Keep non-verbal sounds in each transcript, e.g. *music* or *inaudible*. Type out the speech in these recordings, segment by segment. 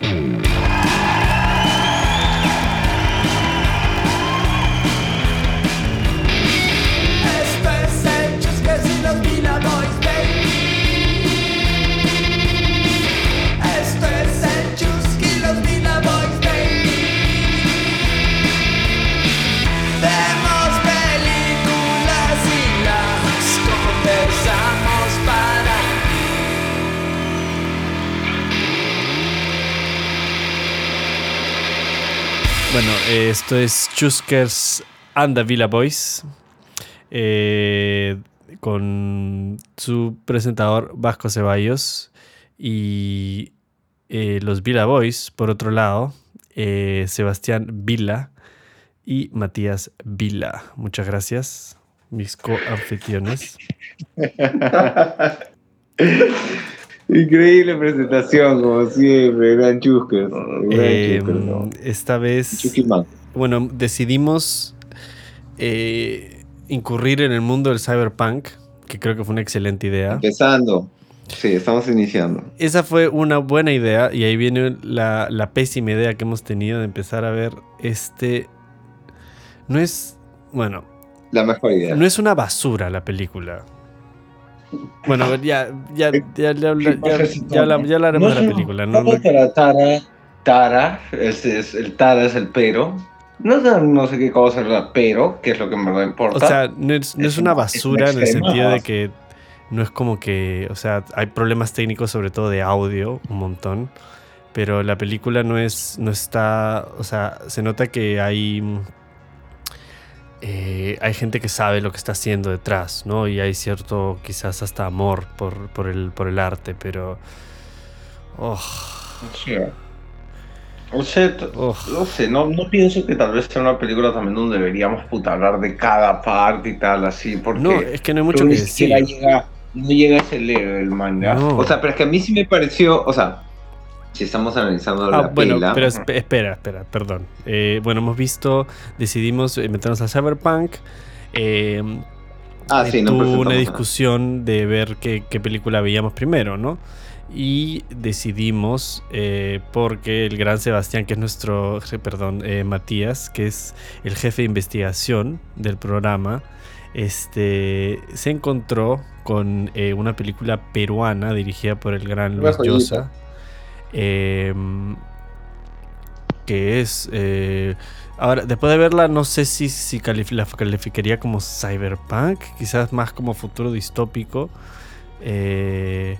Esto esto es Chuskers and the Villa Boys. eh, con su presentador Vasco Ceballos y eh, los Villa Boys, por otro lado, eh, Sebastián Vila y Matías Vila. Muchas gracias, mis co-anfitriones. *laughs* Increíble presentación, como siempre, gran Chusker. Gran Eh, Chusker, ¿no? esta vez. Bueno, decidimos eh, incurrir en el mundo del cyberpunk, que creo que fue una excelente idea. Empezando. Sí, estamos iniciando. Esa fue una buena idea y ahí viene la, la pésima idea que hemos tenido de empezar a ver este... No es... Bueno, La mejor idea. no es una basura la película. Bueno, ya, ya, ya, ya, ya, ya, ya habla- ya hablaremos de la película. No, No, Tara, Tara, el Tara es el pero. No sé, no sé qué cosa pero, que es lo que en verdad importa. o sea, no es, no es Es una basura en el sentido de que no es como que, o sea, hay problemas técnicos sobre todo de audio, un montón, pero la película no es, no está, o sea, se nota que hay, eh, hay gente que sabe lo que está haciendo detrás, ¿no? Y hay cierto, quizás hasta amor por, por, el, por el arte, pero... oh, Sí. O sea, no sé, no, no pienso que tal vez sea una película también donde deberíamos puta, hablar de cada parte y tal, así, porque No, es que no hay mucho que decir. llega, no llega a ese level, man, ¿ya? No. O sea, pero es que a mí sí me pareció, o sea, si estamos analizando Ah, la bueno, pela, pero esp- espera, espera, perdón. Eh, bueno, hemos visto, decidimos meternos a Cyberpunk. Eh, ah, sí, no una nada. discusión de ver qué, qué película veíamos primero, ¿no? Y decidimos, eh, porque el gran Sebastián, que es nuestro, perdón, eh, Matías, que es el jefe de investigación del programa, este, se encontró con eh, una película peruana dirigida por el gran Luis. Llosa, em, que es... ahora, después de verla, no sé si, si calif- la calificaría como cyberpunk, quizás más como futuro distópico. eh,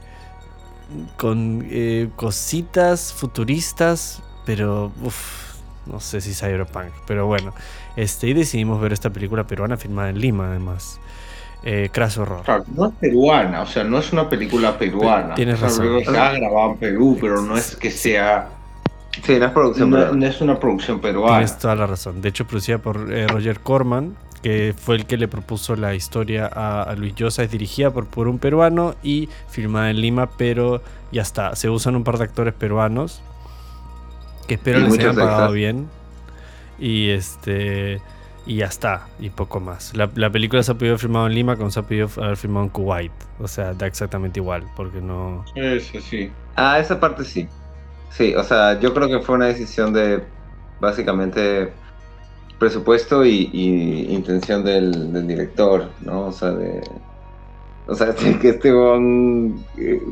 con eh, cositas futuristas, pero uf, no sé si cyberpunk. Pero bueno, este, y decidimos ver esta película peruana filmada en Lima, además. Eh, Crash Horror. Claro, no es peruana, o sea, no es una película peruana. Tienes razón. se ha grabado en Perú, pero no es que sea. Sí, no es producción, no es una producción peruana. Tienes toda la razón. De hecho, producida por eh, Roger Corman, que fue el que le propuso la historia a, a Luis Llosa. Es dirigida por, por un peruano y filmada en Lima, pero ya está. Se usan un par de actores peruanos que espero Y les hayan pagado bien. Y este. Y ya está, y poco más. La, la película se ha podido filmado en Lima, como se ha podido haber filmado en Kuwait. O sea, da exactamente igual, porque no. Sí, sí, sí. Ah, esa parte sí. Sí, o sea, yo creo que fue una decisión de básicamente presupuesto y, y intención del, del director, ¿no? O sea, de. O sea, *laughs* que este bon, eh,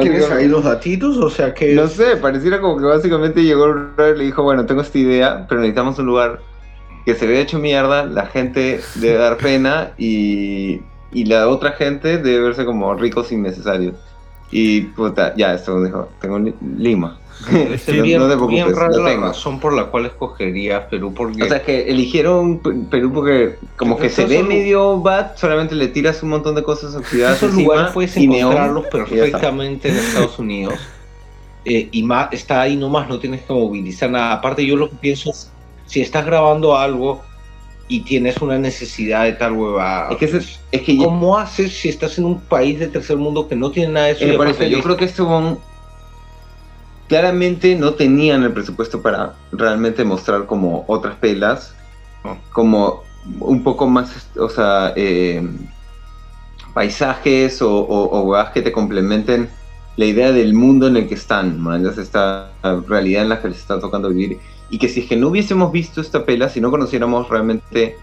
¿Tienes ahí los datitos? O sea, que. No sé, pareciera como que básicamente llegó y le dijo, bueno, tengo esta idea, pero necesitamos un lugar que se vea hecho mierda, la gente debe dar *laughs* pena y, y la otra gente debe verse como ricos innecesarios. Y puta, ya, esto dijo, tengo Li- Lima. Es no, bien, no te bien preocupes, rara lo la razón por la cual escogerías Perú, porque. O sea, que eligieron Perú porque como que se ve medio bad, solamente le tiras un montón de cosas oxidadas esos encima lugares puedes encontrarlos perfectamente en Estados Unidos. Eh, y más, está ahí nomás, no tienes que movilizar nada. Aparte, yo lo que pienso es, si estás grabando algo y tienes una necesidad de tal hueva, Es que, es que ya- ¿cómo haces si estás en un país de tercer mundo que no tiene nada de eso? Eh, yo creo que este bon claramente no tenían el presupuesto para realmente mostrar como otras pelas, No. como un poco más, o sea, eh, paisajes o, o, que te complementen la idea del mundo en el que están, man, esta realidad en la que les está tocando vivir. Y que si es que no hubiésemos visto esta pela, si no conociéramos realmente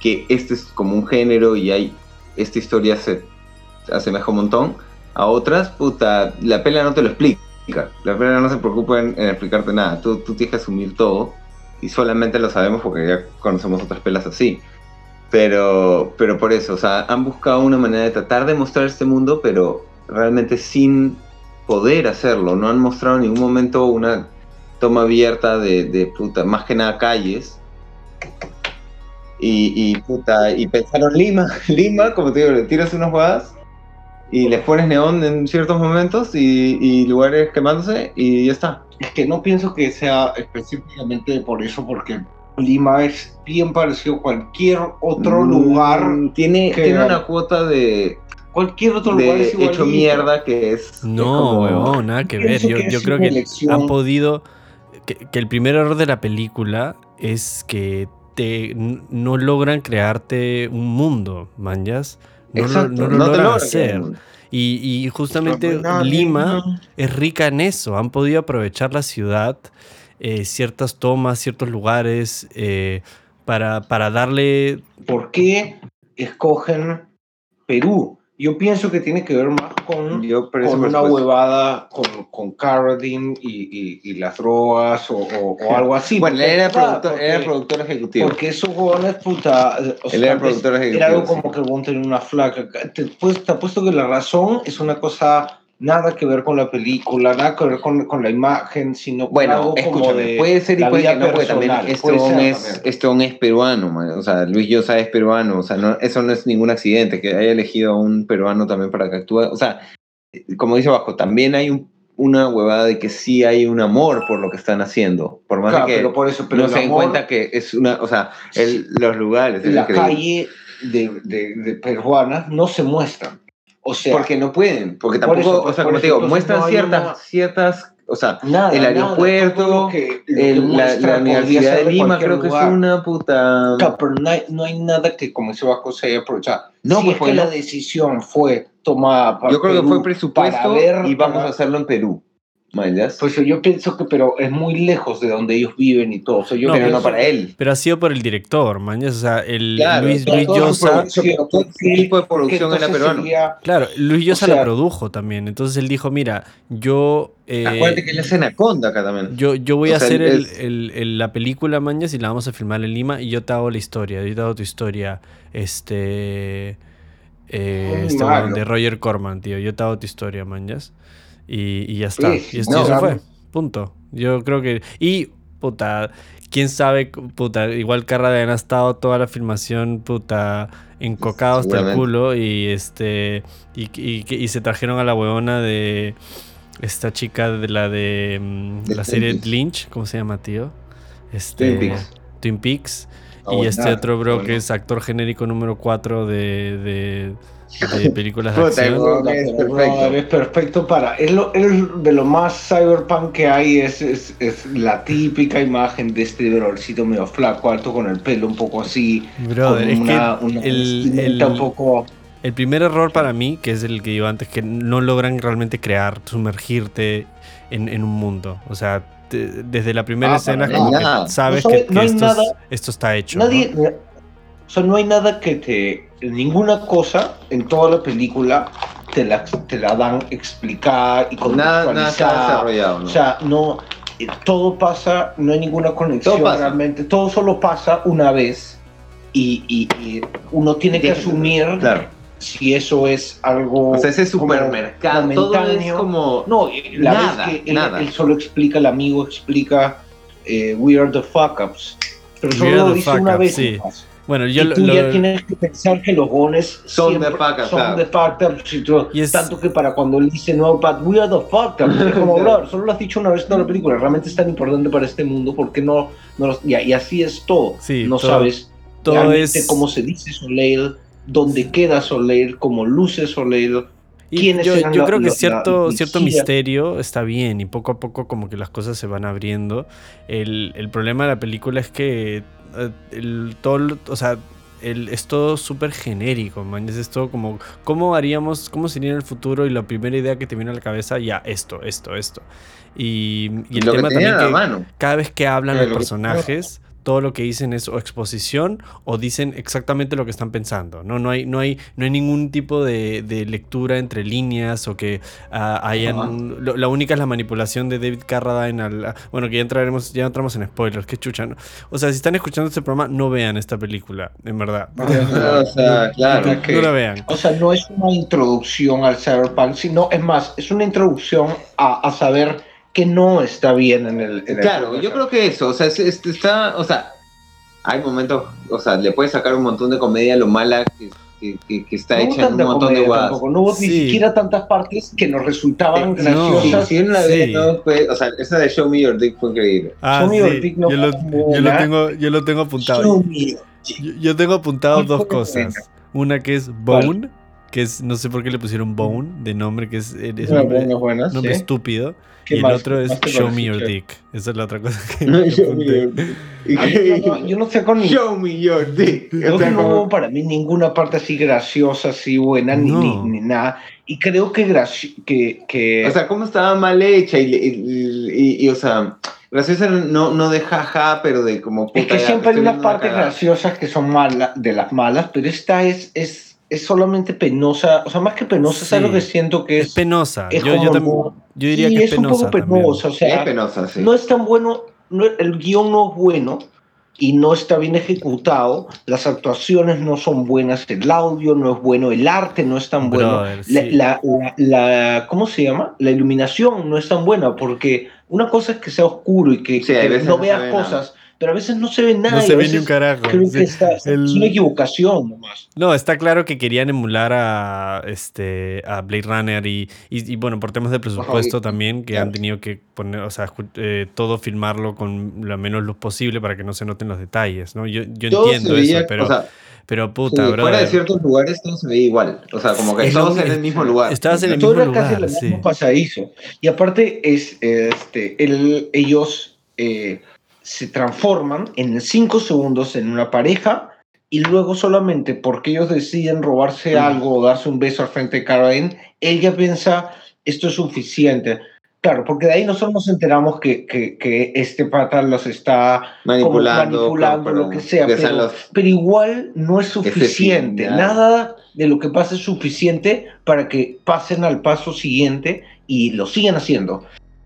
que este es como un género y hay esta historia se asemeja un montón a otras, puta, la pela no te lo explica. La pela no se preocupa en, en explicarte nada. Tú, tú tienes que asumir todo y solamente lo sabemos porque ya conocemos otras pelas así. Pero, pero por eso, o sea, han buscado una manera de tratar de mostrar este mundo, pero realmente sin poder hacerlo. No han mostrado en ningún momento una toma abierta de, de puta, más que nada calles. Y, y puta, y pensaron Lima, *laughs* Lima, como te digo, le tiras unas jugadas y les pones neón en ciertos momentos y, y lugares quemándose y ya está. Es que no pienso que sea específicamente por eso, porque Lima es bien parecido a cualquier otro Mm, lugar. Tiene, que- tiene una cuota de, Cualquier otro lugar de es igualito. hecho mierda que es. es No, como- nada que ver. Yo, que yo creo que elección. han podido. Que, que el primer error de la película es que te, no logran crearte un mundo, manjas. No, lo- Exacto, no lo no te logran logra hacer. Y, y justamente Lima es rica en eso. Han podido aprovechar la ciudad, eh, ciertas tomas, ciertos lugares, eh, para, para darle. ¿Por qué escogen Perú? Yo pienso que tiene que ver más con, Yo con una supuesto. huevada con, con Carradine y, y, y las drogas o, o- o *laughs* algo así. Bueno, él era productor, porque- era el productor ejecutivo. Porque esos huevones, puta. o Él sea, era productor ejecutivo, Era algo como que el tenía una flaca. Te, pues, te apuesto que la razón es una cosa nada que ver con la película, nada que ver con, con la imagen, sino Bueno, algo como de. puede ser y puede que no, porque también este ser es, hombre es peruano, man. o sea, Luis Llosa es peruano, o sea, no, eso no es ningún accidente, que haya elegido a un peruano también para que actúe, o sea, como dice Bajo, también hay un- una huevada de que sí hay un amor por lo que están haciendo, por más Claro, de que pero por eso, pero no se den cuenta que es una, o sea, el- los lugares, es la calle de, de, de peruanas no se muestran. O sea, porque no pueden, porque Por tampoco, eso, o sea, como te digo, muestran no ciertas, una- ciertas, o sea, nada, el nada, aeropuerto, todo lo que- lo que el- la, la Universidad de Lima creo que lugar. es una puta... Claro, pero no hay, no hay nada que como ese Bajo se haya aprovechado. No, si pues, es que no- la decisión fue tomada para Yo creo que Perú fue presupuesto ver- y vamos para- a hacerlo en Perú. ¿Mayas? Pues yo pienso que, pero es muy lejos de donde ellos viven y todo. O sea, yo No, pero no para él. Pero ha sido por el director, manjas. O sea, el Claro, Luis, Luis Llosa. todo tipo de producción era peruano. sería- Claro, Luis Llosa sea- la produjo también. Entonces él dijo: Mira, yo. eh, Acuérdate que él es Anaconda acá también. Yo, yo voy O a sea, hacer el- es- el- el- la película, Mañas, y la vamos a filmar en Lima, y yo te hago la historia, yo te hago tu historia, este, eh, este de Roger Corman, tío, yo te hago tu historia, Mañas, y, y ya está, Sí, y, no, eso claro. fue, punto. Yo creo que, y, puta, quién sabe, puta, igual Carradine ha estado toda la filmación, puta, encocado hasta el culo, y este, y, y, y se trajeron a la huevona de... Esta chica de la de mm, De la serie. Lynch, ¿cómo se llama, tío? Este, Twin Peaks. Twin Peaks. Y este otro bro bueno. que es actor genérico número 4 de, de, de *laughs* películas de acción. Es perfecto. es perfecto para. Es, lo, es de lo más cyberpunk que hay. Es, es, es la típica imagen de este brothercito medio flaco, alto, con el pelo un poco así. Brother, con es una, que una el, el- un poco. el primer error para mí, que es el que iba antes, que no logran realmente crear, sumergirte en, en un mundo. O sea, te- desde la primera Ah, escena como nada. que sabes No que, sabe- que no hay esto, es- nada- esto está hecho. ¿no? Nadie. O sea, no hay nada que te. Ninguna cosa en toda la película te la, te la dan explicada y Nada, nada está contextualizada. desarrollado, ¿no? O sea, no, eh, todo pasa, no hay ninguna conexión Todo realmente, todo solo pasa una vez y, y- y uno tiene que Tiene que- asumir claro. Si eso es algo O sea, ese como supermercado, todo es como... No, la Nada, vez que él, nada. él solo explica, el amigo explica eh, We are the fuck ups, pero solo lo dice una ups, vez sí. nomás. Bueno, yo y lo- tú ya lo- tienes que pensar que los gones Son de fuck ups, son de fuck ups y todo. Y es- Tanto que para cuando él dice no, but we are the fuck ups, es como, *laughs* bro, solo lo has dicho una vez en toda la película, realmente es tan importante para este mundo, ¿por qué no? no lo- y, y así es todo. Sí, no todo- sabes todo realmente es... cómo se dice Soleil, dónde queda Soleil, cómo luce Soleil. Y yo, eran yo la- creo que la- cierto, la cierto misterio está bien y poco a poco como que las cosas se van abriendo. El, el problema de la película es que eh, el, todo, o sea, el, es todo súper genérico, man. Es todo como, ¿cómo haríamos, cómo sería en el futuro? Y la primera idea que te viene a la cabeza, ya, esto, esto, esto. Y, y el lo tema también que mano. cada vez que hablan los personajes, todo lo que dicen es o exposición o dicen exactamente lo que están pensando. No, no, hay, no, hay, no hay ningún tipo de, de lectura entre líneas o que ah, hayan... Lo- la única es la manipulación de David Carradine al... bueno, que ya entraremos, ya entramos en spoilers, qué chucha. ¿no? O sea, si están escuchando este programa, no vean esta película, en verdad. O sea, claro. no, que- no la vean. O sea, no es una introducción al cyberpunk, sino, es más, es una introducción a, a saber que no está bien en el... en el Claro, yo creo que eso, o sea, es- es- está, o sea, hay momentos, o sea, le puedes sacar un montón de comedia a lo mala que, que- que- que está No hecha en un montón de guadas. tampoco, No hubo Sí. ni siquiera tantas partes que nos resultaban Eh, no. graciosas. La Sí. ves, no, fue- o sea, esa de Show Me Your Dick fue increíble. Ah, Show me your dick no yo, lo, fue yo lo tengo, yo lo tengo apuntado. Yo, yo tengo apuntado ¿Cuál dos cosas. Una que es Bone, que es, no sé por qué le pusieron Bone de nombre, que es, es Es un nombre, buena, buena, nombre sí. estúpido. ¿Qué Y el más? otro ¿Qué es Show Me Your? Dick. Esa es la otra cosa que, *laughs* No, yo, no, yo no sé con. Show Me Your Dick. Creo O sea, no como- hubo para mí ninguna parte así graciosa, así buena, ni, No. ni, ni nada. Y creo que, graci- que, que O sea, cómo estaba mal hecha y, y, y- y, o sea, graciosa no, no de jaja, pero de como puta. es que ya, siempre hay unas partes graciosas que son malas, de las malas, pero esta es, es, es solamente penosa. O sea, más que penosa, ¿sabes Sí. lo que siento que Es es? penosa. es yo, yo, también- no- yo diría sí, que es es un penosa. poco también. penosa. O Es sea, penosa, sí. no es tan bueno, no- el guion no es bueno y no está bien ejecutado, las actuaciones no son buenas, el audio no es bueno, el arte no es tan bueno, Brother, la, sí. la- la- la- ¿cómo se llama? La iluminación no es tan buena porque una cosa es que sea oscuro y que, que no no veas ve cosas, pero a veces no se ve nada. No se ve ni un carajo. Creo sí. que está, el- es una equivocación nomás. No, está claro que querían emular a este a Blade Runner y, y, y, bueno, por temas de presupuesto Ajá, y- también, que claro. han tenido que poner, o sea, eh, todo filmarlo con la menos luz posible para que no se noten los detalles, ¿no? Yo, yo Todo entiendo veía, eso, pero, o sea, pero sí, puta, fuera brother. de ciertos lugares todo se veía igual. O sea, como que Es lo todos en el mismo lugar. estabas en el Todo mismo era casi lugar, el sí. mismo pasadizo. Y aparte, es, este, el- ellos eh, se transforman en cinco segundos en una pareja y luego solamente porque ellos deciden robarse algo o darse un beso al frente de Karen, ella piensa, esto es suficiente. Claro, porque de ahí nosotros nos enteramos que, que, que este pata los está manipulando, manipulando lo que sea, que pero, los- pero igual no es suficiente. Nada de lo que pasa es suficiente para que pasen al paso siguiente y lo sigan haciendo.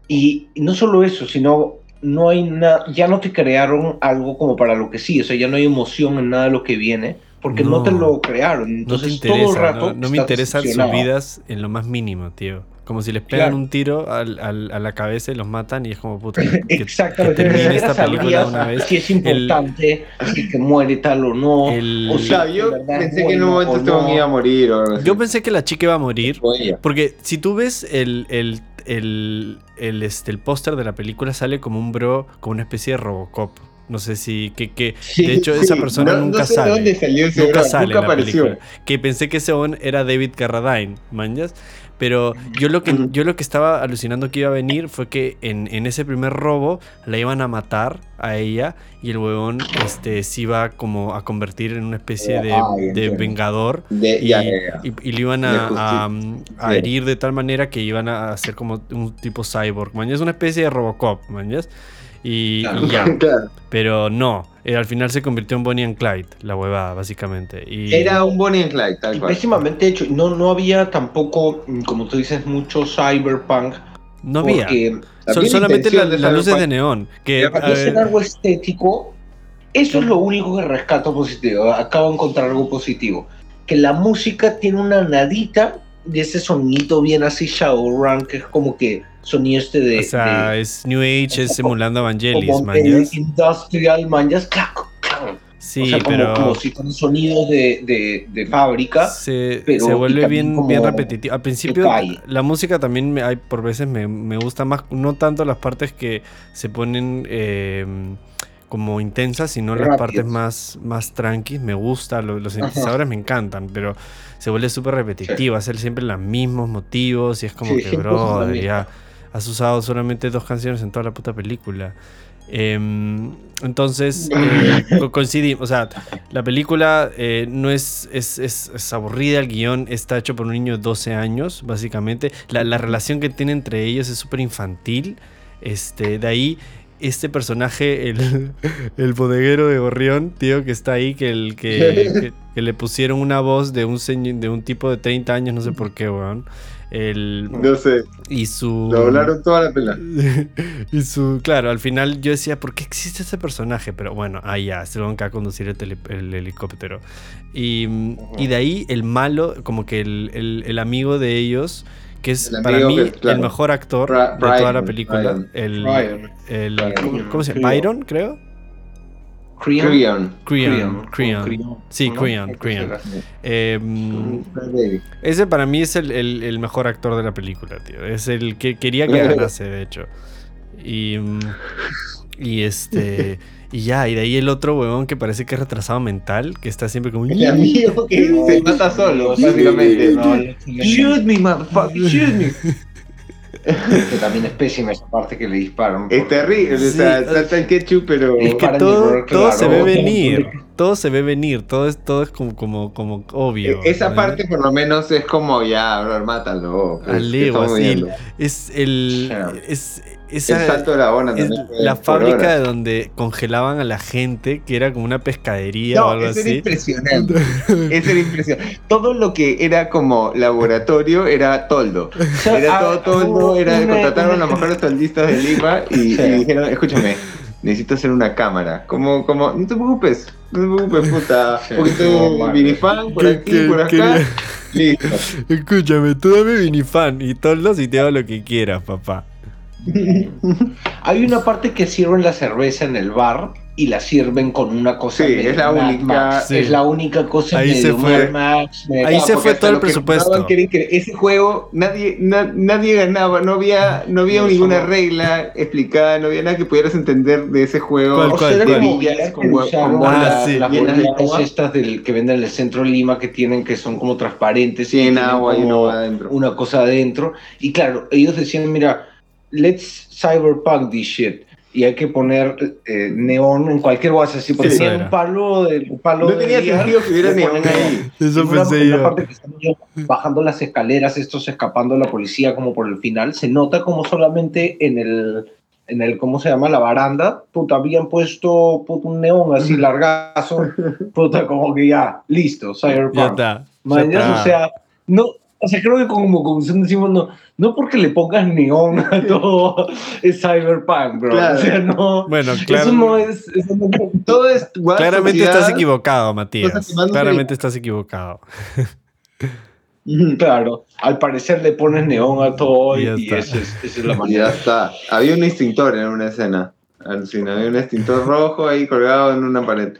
Y no solo eso, sino no hay nada, ya no te crearon algo como para lo que sí, o sea, ya no hay emoción en nada de lo que viene, porque no, No. te lo crearon. No te Entonces interesa, todo el rato no, no me interesan sus vidas en lo más mínimo, tío. Como si les pegan Claro. un tiro al- al- a la cabeza y los matan y es como puta. *laughs* que- Exactamente, que termine esta película una vez. si es importante, si que muere tal o no. El- o sea, yo pensé que en un momento este no. iba a morir o algo así. Yo pensé que la chica iba a morir. Porque si tú ves el, el, el, el, este, el póster de la película, sale como un bro, como una especie de Robocop. No sé si. Que, que, de hecho, esa persona No- nunca no sé sale. de dónde salió ese nunca sale nunca en la apareció. película. Que pensé que ese on era David Carradine, manjas. Pero yo lo que yo lo que estaba alucinando que iba a venir fue que en, en ese primer robo la iban a matar a ella y el huevón este, se iba como a convertir en una especie de, Ay, de entiendo. vengador De, y, ya, ya, ya. y- y le iban a, mm, a herir de tal manera que iban a hacer como un tipo cyborg, man. Es una especie de Robocop, man. Y, Claro. y ya. *laughs* Claro. Pero no, eh, al final se convirtió en Bonnie and Clyde, la huevada, básicamente. Y, Era un Bonnie and Clyde, tal Y cual. pésimamente hecho. No, no había tampoco, mm, como tú dices, mucho cyberpunk. no había. Solamente la- las luces de neón. Que, ver, algo estético, eso es lo único que rescato positivo. Acabo de encontrar algo positivo. Que la música tiene una nadita de ese sonido bien así Shadowrun, que es como que sonido este de... o sea, de- es New Age, es emulando Evangelis, como man. el industrial, man, ya es clac, clac. Sí, o sea, como, pero como si sonidos de, de, de fábrica. se, pero- se vuelve bien, bien repetitivo. Al principio, la música también me, hay, por veces me, me gusta más, no tanto las partes que se ponen eh, como intensas, sino las partes más, más tranquis. Me gusta, lo- los sintetizadores me encantan, pero se vuelve súper repetitivo, hacer siempre los mismos motivos y es como Sí, que, *laughs* bro, ya has usado solamente dos canciones en toda la puta película. Em, entonces, *laughs* eh, co- coincidimos. O sea, la película eh, no es, es, es- es aburrida, el guion está hecho por un niño de 12 años, básicamente. La, la relación que tiene entre ellos es súper infantil. Este, de ahí, este personaje, el, *laughs* el bodeguero de Gorrión, tío, que está ahí, que, el, que, *laughs* que- que le pusieron una voz de un, de un tipo de 30 años, no sé por qué, weón. El, No sé, y su... lo hablaron toda la pela. *laughs* y su, claro, al final yo decía, ¿por qué existe ese personaje? Pero bueno, ahí ya, se lo van a conducir el, tele- el helicóptero. Y, y de ahí el malo, como que el- el amigo de ellos, que es para mí que, claro. el mejor actor Bra- de toda la película. Brian. El, Brian. el- Brian. ¿cómo, se llama? Byron, creo. Creon. Creon. Creon. Sí. Creon, Creon. Eh, Baby. ese para mí es el, el- el mejor actor de la película, tío. Es el que quería que *laughs* ganase, de hecho. Y, mm, y este. *laughs* Y ya, y de ahí el otro huevón que parece que es retrasado mental, que está siempre como. El amigo que se mata solo, básicamente. No, shoot me, motherfucker, shoot me. *laughs* que también es pésima esa parte que le disparan. Es terrible, o sea, Sí, salta el ketchup, pero... Es que todo, todo se claro. ve venir. Todo se ve venir. Todo es, todo es como, como, como obvio. E-, Esa ¿no? parte por lo menos es como ya, bro, mátalo. pues, Al ¿qué Leo, estamos así. Es el. Sí. Es, El esa, salto de la bona es la fábrica de donde congelaban a la gente, que era como una pescadería o algo eso era así. impresionante. *laughs* Eso era impresionante. Todo lo que era como laboratorio era toldo. *laughs* Era Ah, todo toldo, era contrataron a los mejores toldistas de Lima y, y dijeron, escúchame, necesito hacer una cámara. Como, como, no te preocupes, no te preocupes, puta. Poquito vinifan por aquí, por acá. Listo. *laughs* Escúchame, tú dame vinifan y toldos y te hago lo que quieras, papá. *laughs* Hay una parte que sirven la cerveza en el bar y la sirven con una cosa. Sí, medio es la Mad única- Max. sí. Es la única cosa Ahí medio se fue. Max, Ahí No, se fue todo el que presupuesto. que increíble. Ese juego nadie, na- nadie ganaba, no había, no había No, ninguna solo- regla explicada, no había nada que pudieras entender de ese juego. ¿Cuál, O cuál, sea, era cuál? como villas con con bolas Ah, sí. las estas del, que venden en el centro de Lima que tienen que son como transparentes Sí, y en tienen agua y no va adentro. una cosa adentro y claro ellos decían mira let's cyberpunk this shit y hay que poner eh, neón en cualquier base así porque Sí, un palo de un palo No de tenía día, sentido que hubiera neón ahí. Eso pensé una yo. parte que están ellos bajando las escaleras, estos escapando de la policía como por el final, se nota como solamente en el, en el ¿cómo se llama? La baranda, puta, habían puesto puta, un neón así largazo, puta, como que ya, listo, Ya Cyberpunk. está. ya Mañana, está. o sea, no, o sea, creo que como comisión decimos, no, no porque le pongas neón a todo es Cyberpunk, bro. Claro. O sea, no, Bueno, claro. eso no es, eso no *laughs* Todo es Claramente sociedad. estás equivocado, Matías. Claramente estás equivocado. Claro, al parecer le pones neón a todo Y es, esa es la *laughs* manera. ya está. Había un extintor en una escena. Alucina, había un extintor rojo ahí colgado en una pared.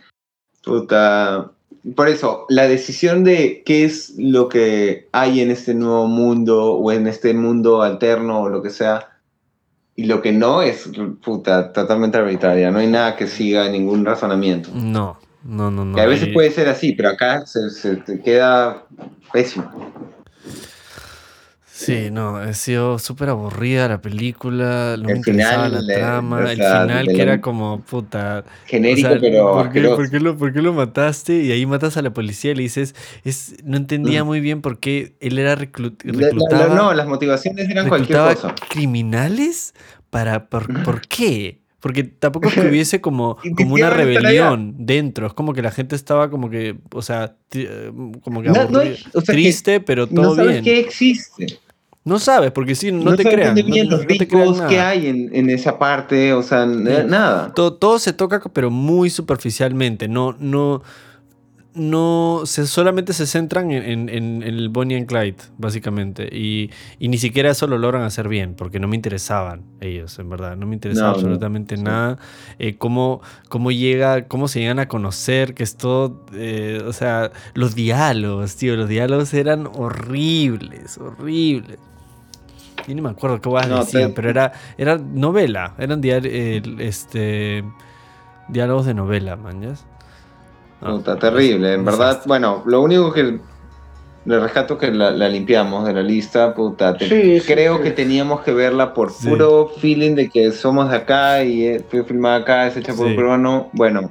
Puta. Por eso, la decisión de qué es lo que hay en este nuevo mundo o en este mundo alterno o lo que sea, y lo que no es, puta, totalmente arbitraria. No hay nada que siga ningún razonamiento. No, no, no, no. Que a veces y- puede ser así, pero acá se, se te queda pésimo. Sí, no, ha sido súper aburrida la película, no me El interesaba final, la eh, trama, o el final que era como, puta, Genérico, o sea, pero ¿por qué, asqueroso. por qué lo, por qué lo mataste? Y ahí matas a la policía y le dices, es, no entendía Mm. muy bien por qué él era reclu- La- la- reclutaba, la- no, las motivaciones eran cualquier cosa. criminales para, por, ¿por qué? Porque tampoco es que *laughs* hubiese como, como una rebelión dentro, es como que la gente estaba como que, o sea, eh, como que No, no aburrida, hay- o sea, que triste, pero todo no sabes bien. qué existe. No sabes, porque sí, no, te crean. No, los no te crean nada. hay en, en esa parte, o sea, Sí. nada. Todo, todo se toca, pero muy superficialmente. No, no, no, se, solamente se centran en, en- en- en el Bonnie and Clyde, básicamente. Y, y ni siquiera eso lo logran hacer bien, porque no me interesaban ellos, en verdad. No me interesaba absolutamente nada. Eh, cómo, cómo llega, cómo se llegan a conocer, que es todo, eh, o sea, los diálogos, tío, los diálogos eran horribles, horribles. Yo ni me acuerdo qué guay No, decían, te- pero era, era novela, eran diar- eh, este, diálogos de novela, man, ¿ya? Ah, Puta, terrible, en verdad. Bueno, lo único que le rescato que la, la limpiamos de la lista, puta. te- Sí, sí, creo sí. que teníamos que verla por Sí. puro feeling de que somos de acá y eh, fue filmada acá, es hecha por un peruano. Bueno,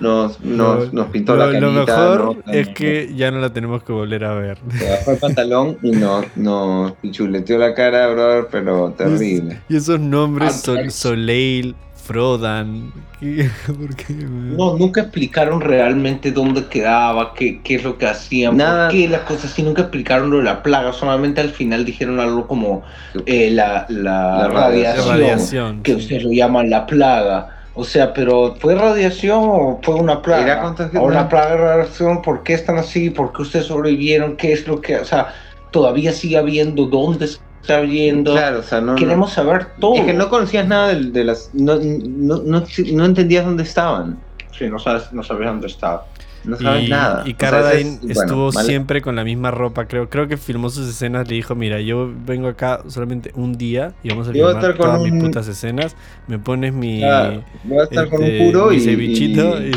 nos, nos, Lo- nos pintó lo, la lo carita. mejor ¿no? es que ya no la tenemos que volver a ver. Se bajó el pantalón y nos, nos pichuleteó la cara, brother, pero terrible. Y esos nombres, Ah, Sol- claro. Soleil, Frodan. ¿qué? *laughs* ¿Por qué? No, nunca explicaron realmente dónde quedaba, qué, qué es lo que hacían, Nada. por qué las cosas así, nunca explicaron lo de la plaga, solamente al final dijeron algo como eh, la, la La La radiación, radiación. que sí. ustedes lo llaman la plaga. O sea, pero ¿fue radiación o fue una plaga? Era contagio- ¿O una plaga de radiación? ¿Por qué están así? ¿Por qué ustedes sobrevivieron? ¿Qué es lo que...? O sea, todavía sigue habiendo dónde está viendo. Claro, o sea, no. no- Queremos saber todo. Es que no conocías nada de, de las. No, no, no, no entendías dónde estaban. Sí, no sabes, no sabes dónde está. No sabes Y, nada. y O sea, Cara ese Dane es- bueno, estuvo vale. siempre con la misma ropa, creo. Creo que filmó sus escenas, le dijo, mira, yo vengo acá solamente un día y vamos a Yo filmar estar con todas mis un- putas escenas. Me pones mi... Ah, voy a estar con un este, puro y. cevichito y-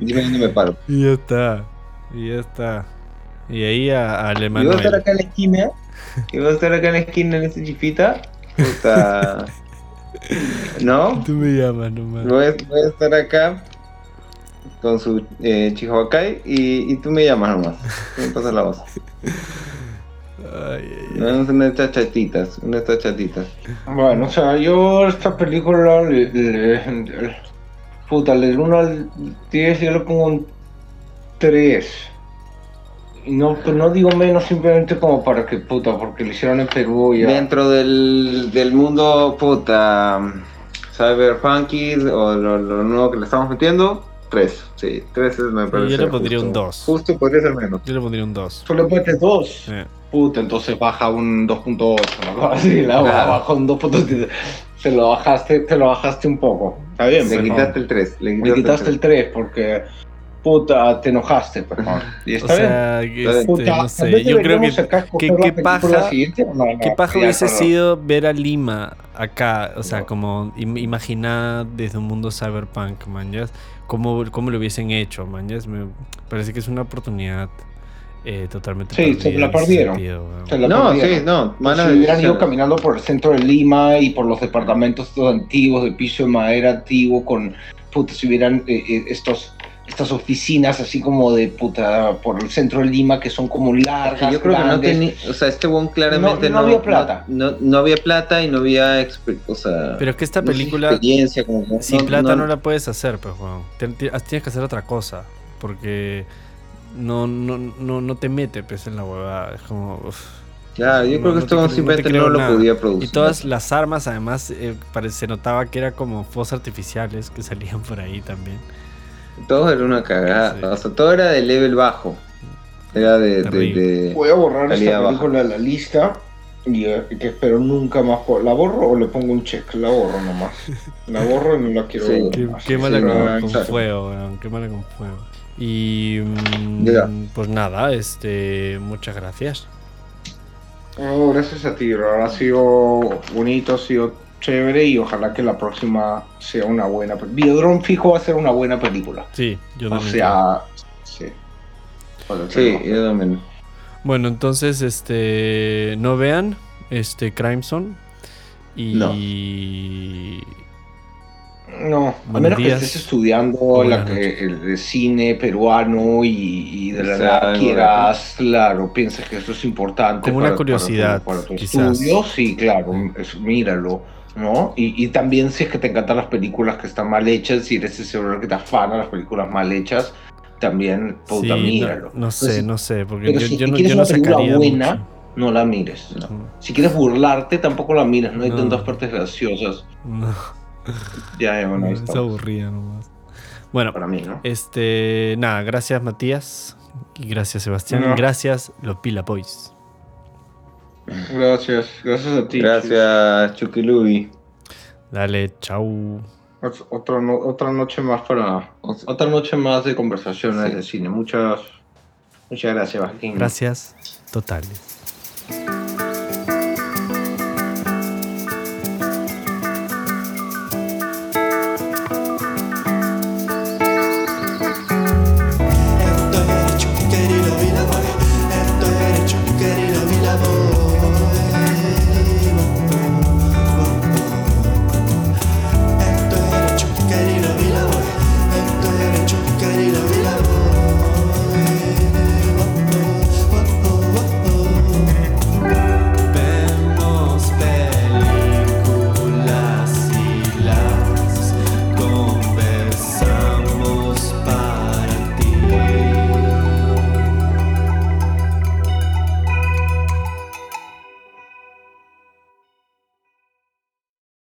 y, y me paro. *laughs* y ya está. Y ya está. Y ahí a, a Y voy a estar acá en la esquina. Y voy a estar acá en la esquina en esta chipita. Puta. *laughs* ¿No? Tú me llamas nomás. Voy voy a estar acá con su eh, Chihuahua y, y tú me llamas nomás. *laughs* Me pasas la voz. Ay, ay, ay. Vamos a una de estas chatitas. Una de estas chatitas. Bueno, o sea, yo esta película, le, le- le- puta, del 1 al 10 yo le pongo un 3. Y no, pues no digo menos simplemente como para que, puta, porque lo hicieron en Perú y ya. Dentro del, del mundo, puta, cyberpunky o lo, lo nuevo que le estamos metiendo, 3. Sí, 3 es me parece. yo le pondría justo. un dos. Justo podría ser menos. Yo le pondría un 2. Solo puedes 2. Puta, entonces baja un 2.8, una cosa así, la Claro. baja un 2.8. Se lo bajaste, te lo bajaste un poco. Está bien, Le quitaste el 3. Le quitaste, quitaste el 3 porque, puta, te enojaste, perdón. Y O está bien. sea, este, Puta, no sé. Yo creo que que- que paja- o no, no, ¿Qué paja hubiese perdón. sido ver a Lima acá? O sea, No. como im- imaginada desde un mundo cyberpunk, man. ¿ya? ¿Cómo, ¿Cómo lo hubiesen hecho, man? ¿ya? Me parece que es una oportunidad eh, totalmente Sí, se la perdieron. sentido. Se la No, perdieron. sí, no. Pues mala si hubieran ido caminando por el centro de Lima y por los departamentos estos antiguos de piso de madera antiguo con puta si hubieran eh, eh, estos estas oficinas así como de puta por el centro de Lima que son como largas yo creo que no tenía, o sea, este buen claramente No- no había plata. No, no, no había plata y no había, o sea, Pero es que esta película, experiencia, como sin plata no, la puedes hacer, pues, ti- Tienes que hacer otra cosa. Porque no, no, no, no te mete, pues, en la huevada. Es como. uf. Claro, yo No, creo que no esto no simplemente no, lo podía producir. Y todas las armas, además, eh, se notaba que era como fuegos artificiales que salían por ahí también. Todo era una cagada, Sí. o sea, todo era de level bajo. Era de... de, Voy a borrar esta baja. película de la lista y eh, que espero nunca más. ¿La borro o le pongo un check? La borro nomás. La borro y no la quiero Sí. ver Qué, más. qué mala sí, con, con fuego, weón. Qué mala con fuego. Y mm, pues nada, este, muchas gracias. Oh, gracias a ti, Rar. Ha sido bonito, ha sido chévere y ojalá que la próxima sea una buena. Videodrome fijo va a ser una buena película. Sí, yo O también. sea, sí. Sí, yo también. Bueno, entonces, este, no vean, este, Crimson. Y No. No, a Buenos menos días. que estés estudiando la que- el, de cine peruano y, y de la nada quieras, claro, piensas que esto es importante. Como una para- para tu- curiosidad, Para tu, quizás. estudio, sí, claro, es- míralo, ¿no? Y, y también si es que te encantan las películas que están mal hechas, si eres ese hombre que te afana las películas mal hechas, también, Sí, puta, no, míralo. no sé, Entonces, no sé, porque pero yo, si yo no, quieres yo no una película sacaría buena, mucho. no la mires. No, Si quieres burlarte, tampoco la mires, no hay No. tantas partes graciosas. no, *laughs* Ya, ya, bueno, ahí es aburrida nomás. Bueno, Para mí, ¿no? este, nada, gracias Matías. Y gracias Sebastián. No. Y gracias Lopila Boys. Gracias, gracias a ti. Gracias, Chuquilubi. Dale, chau. Ot- Otra, no- otra noche más para. Otra noche más de conversaciones Sí. de cine. Muchas, muchas gracias, Joaquín. Gracias totales.